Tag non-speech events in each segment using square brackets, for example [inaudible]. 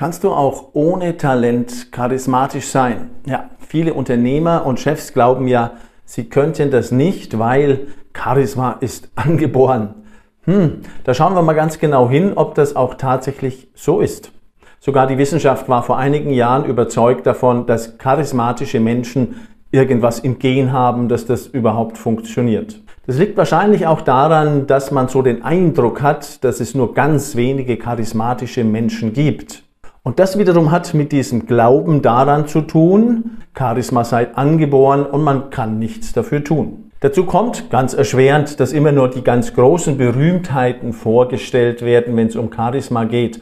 Kannst du auch ohne Talent charismatisch sein? Ja, viele Unternehmer und Chefs glauben ja, sie könnten das nicht, weil Charisma ist [laughs] angeboren. Hm, da schauen wir mal ganz genau hin, ob das auch tatsächlich so ist. Sogar die Wissenschaft war vor einigen Jahren überzeugt davon, dass charismatische Menschen irgendwas im Gen haben, dass das überhaupt funktioniert. Das liegt wahrscheinlich auch daran, dass man so den Eindruck hat, dass es nur ganz wenige charismatische Menschen gibt. Und das wiederum hat mit diesem Glauben daran zu tun, Charisma sei angeboren und man kann nichts dafür tun. Dazu kommt ganz erschwerend, dass immer nur die ganz großen Berühmtheiten vorgestellt werden, wenn es um Charisma geht.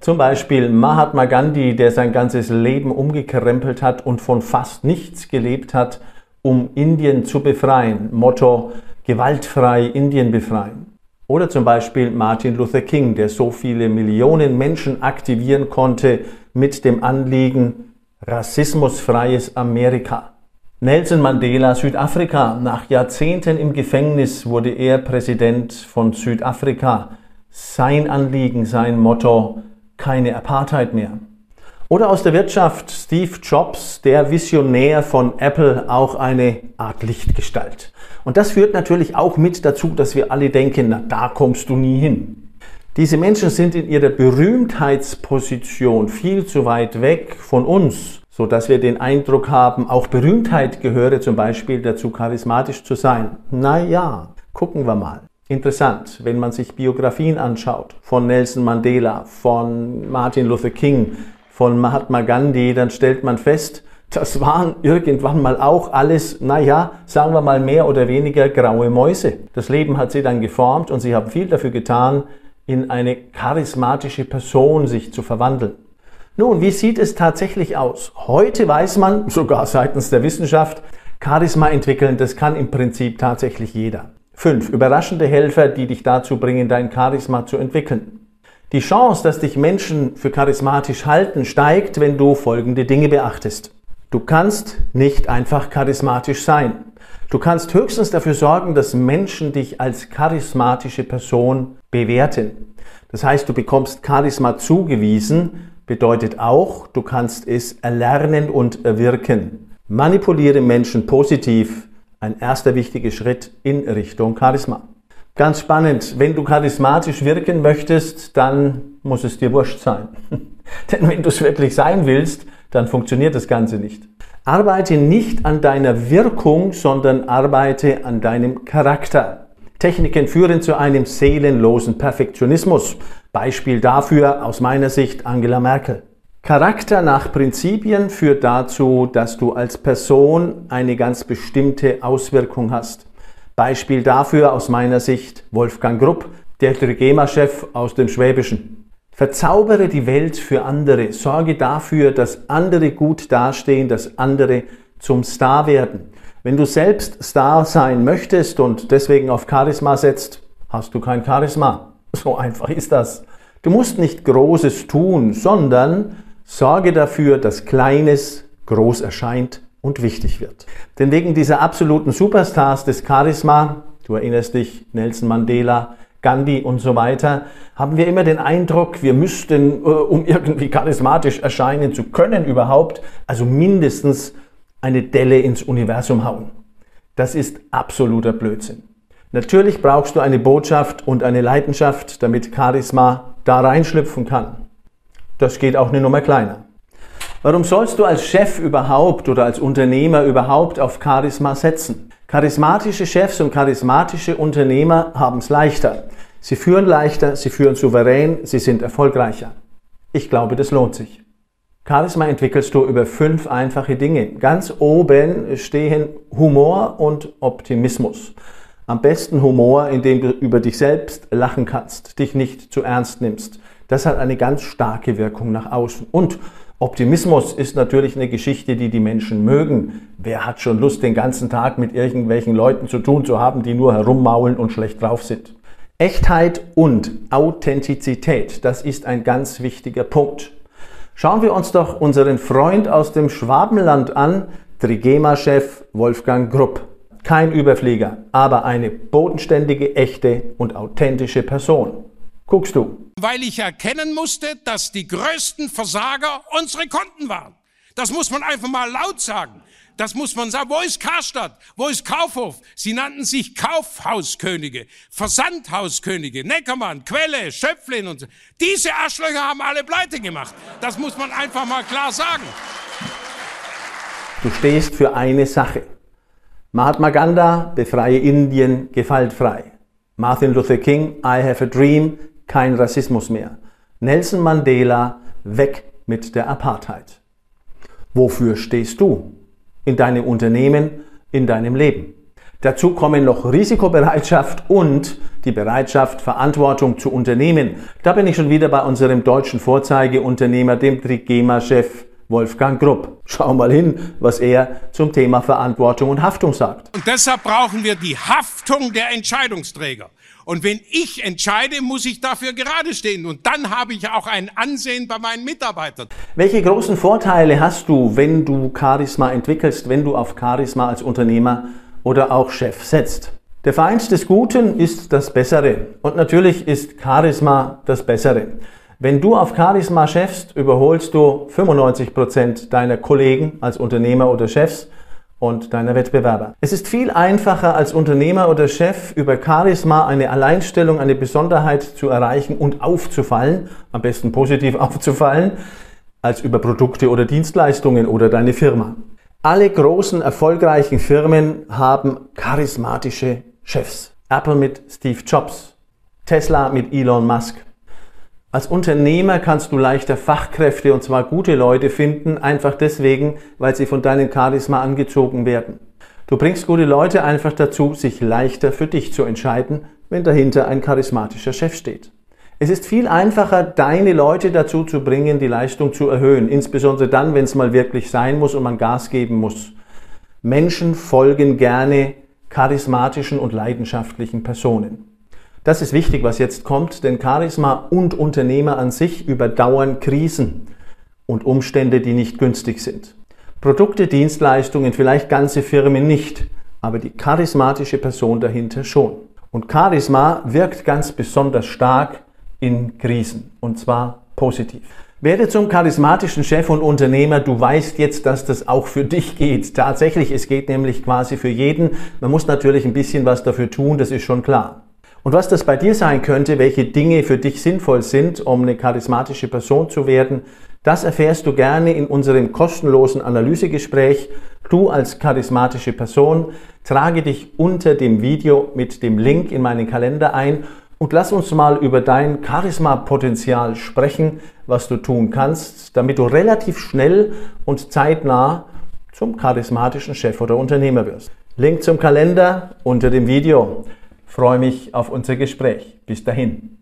Zum Beispiel Mahatma Gandhi, der sein ganzes Leben umgekrempelt hat und von fast nichts gelebt hat, um Indien zu befreien. Motto gewaltfrei Indien befreien. Oder zum Beispiel Martin Luther King, der so viele Millionen Menschen aktivieren konnte mit dem Anliegen rassismusfreies Amerika. Nelson Mandela, Südafrika. Nach Jahrzehnten im Gefängnis wurde er Präsident von Südafrika. Sein Anliegen, sein Motto, keine Apartheid mehr. Oder aus der Wirtschaft Steve Jobs, der Visionär von Apple, auch eine Art Lichtgestalt. Und das führt natürlich auch mit dazu, dass wir alle denken, na, da kommst du nie hin. Diese Menschen sind in ihrer Berühmtheitsposition viel zu weit weg von uns, so dass wir den Eindruck haben, auch Berühmtheit gehöre zum Beispiel dazu, charismatisch zu sein. Naja, gucken wir mal. Interessant, wenn man sich Biografien anschaut von Nelson Mandela, von Martin Luther King, von Mahatma Gandhi, dann stellt man fest, das waren irgendwann mal auch alles, naja, sagen wir mal mehr oder weniger graue Mäuse. Das Leben hat sie dann geformt und sie haben viel dafür getan, in eine charismatische Person sich zu verwandeln. Nun, wie sieht es tatsächlich aus? Heute weiß man, sogar seitens der Wissenschaft, Charisma entwickeln, das kann im Prinzip tatsächlich jeder. Fünf überraschende Helfer, die dich dazu bringen, dein Charisma zu entwickeln. Die Chance, dass dich Menschen für charismatisch halten, steigt, wenn du folgende Dinge beachtest. Du kannst nicht einfach charismatisch sein. Du kannst höchstens dafür sorgen, dass Menschen dich als charismatische Person bewerten. Das heißt, du bekommst Charisma zugewiesen, bedeutet auch, du kannst es erlernen und erwirken. Manipuliere Menschen positiv, ein erster wichtiger Schritt in Richtung Charisma. Ganz spannend, wenn du charismatisch wirken möchtest, dann muss es dir wurscht sein. [laughs] Denn wenn du es wirklich sein willst, dann funktioniert das Ganze nicht. Arbeite nicht an deiner Wirkung, sondern arbeite an deinem Charakter. Techniken führen zu einem seelenlosen Perfektionismus. Beispiel dafür aus meiner Sicht Angela Merkel. Charakter nach Prinzipien führt dazu, dass du als Person eine ganz bestimmte Auswirkung hast. Beispiel dafür aus meiner Sicht Wolfgang Grupp, der Trigema-Chef aus dem Schwäbischen. Verzaubere die Welt für andere. Sorge dafür, dass andere gut dastehen, dass andere zum Star werden. Wenn du selbst Star sein möchtest und deswegen auf Charisma setzt, hast du kein Charisma. [laughs] So einfach ist das. Du musst nicht Großes tun, sondern sorge dafür, dass Kleines groß erscheint und wichtig wird. Denn wegen dieser absoluten Superstars des Charisma, du erinnerst dich, Nelson Mandela, Gandhi und so weiter, haben wir immer den Eindruck, wir müssten, äh, um irgendwie charismatisch erscheinen zu können überhaupt, also mindestens eine Delle ins Universum hauen. Das ist absoluter Blödsinn. Natürlich brauchst du eine Botschaft und eine Leidenschaft, damit Charisma da reinschlüpfen kann. Das geht auch eine Nummer kleiner. Warum sollst du als Chef überhaupt oder als Unternehmer überhaupt auf Charisma setzen? Charismatische Chefs und charismatische Unternehmer haben es leichter. Sie führen leichter, sie führen souverän, sie sind erfolgreicher. Ich glaube, das lohnt sich. Charisma entwickelst du über fünf einfache Dinge. Ganz oben stehen Humor und Optimismus. Am besten Humor, indem du über dich selbst lachen kannst, dich nicht zu ernst nimmst. Das hat eine ganz starke Wirkung nach außen. Und Optimismus ist natürlich eine Geschichte, die die Menschen mögen. Wer hat schon Lust, den ganzen Tag mit irgendwelchen Leuten zu tun zu haben, die nur herummaulen und schlecht drauf sind? Echtheit und Authentizität, das ist ein ganz wichtiger Punkt. Schauen wir uns doch unseren Freund aus dem Schwabenland an, Trigema-Chef Wolfgang Grupp. Kein Überflieger, aber eine bodenständige, echte und authentische Person. Guckst du. Weil ich erkennen musste, dass die größten Versager unsere Konten waren. Das muss man einfach mal laut sagen. Das muss man sagen. Wo ist Karstadt? Wo ist Kaufhof? Sie nannten sich Kaufhauskönige, Versandhauskönige, Neckermann, Quelle, Schöpflin und so. Diese Arschlöcher haben alle pleite gemacht. Das muss man einfach mal klar sagen. Du stehst für eine Sache. Mahatma Gandhi, befreie Indien, gewaltfrei. Martin Luther King, I have a dream, kein Rassismus mehr. Nelson Mandela, weg mit der Apartheid. Wofür stehst du? In deinem Unternehmen, in deinem Leben. Dazu kommen noch Risikobereitschaft und die Bereitschaft, Verantwortung zu unternehmen. Da bin ich schon wieder bei unserem deutschen Vorzeigeunternehmer, dem Trigema-Chef Wolfgang Grupp. Schau mal hin, was er zum Thema Verantwortung und Haftung sagt. Und deshalb brauchen wir die Haftung der Entscheidungsträger. Und wenn ich entscheide, muss ich dafür gerade stehen. Und dann habe ich auch ein Ansehen bei meinen Mitarbeitern. Welche großen Vorteile hast du, wenn du Charisma entwickelst, wenn du auf Charisma als Unternehmer oder auch Chef setzt? Der Feind des Guten ist das Bessere. Und natürlich ist Charisma das Bessere. Wenn du auf Charisma chefst, überholst du 95 Prozent deiner Kollegen als Unternehmer oder Chefs und deiner Wettbewerber. Es ist viel einfacher als Unternehmer oder Chef über Charisma eine Alleinstellung, eine Besonderheit zu erreichen und aufzufallen, am besten positiv [laughs] aufzufallen, als über Produkte oder Dienstleistungen oder deine Firma. Alle großen erfolgreichen Firmen haben charismatische Chefs. Apple mit Steve Jobs, Tesla mit Elon Musk, als Unternehmer kannst du leichter Fachkräfte und zwar gute Leute finden, einfach deswegen, weil sie von deinem Charisma angezogen werden. Du bringst gute Leute einfach dazu, sich leichter für dich zu entscheiden, wenn dahinter ein charismatischer Chef steht. Es ist viel einfacher, deine Leute dazu zu bringen, die Leistung zu erhöhen, insbesondere dann, wenn es mal wirklich sein muss und man Gas geben muss. Menschen folgen gerne charismatischen und leidenschaftlichen Personen. Das ist wichtig, was jetzt kommt, denn Charisma und Unternehmer an sich überdauern Krisen und Umstände, die nicht günstig sind. Produkte, Dienstleistungen, vielleicht ganze Firmen nicht, aber die charismatische Person dahinter schon. Und Charisma wirkt ganz besonders stark in Krisen und zwar positiv. Werde zum charismatischen Chef und Unternehmer. Du weißt jetzt, dass das auch für dich geht. Tatsächlich, es geht nämlich quasi für jeden. Man muss natürlich ein bisschen was dafür tun, das ist schon klar. Und was das bei dir sein könnte, welche Dinge für dich sinnvoll sind, um eine charismatische Person zu werden, das erfährst du gerne in unserem kostenlosen Analysegespräch. Du als charismatische Person trage dich unter dem Video mit dem Link in meinen Kalender ein und lass uns mal über dein Charisma-Potenzial sprechen, was du tun kannst, damit du relativ schnell und zeitnah zum charismatischen Chef oder Unternehmer wirst. Link zum Kalender unter dem Video freue mich auf unser Gespräch. Bis dahin.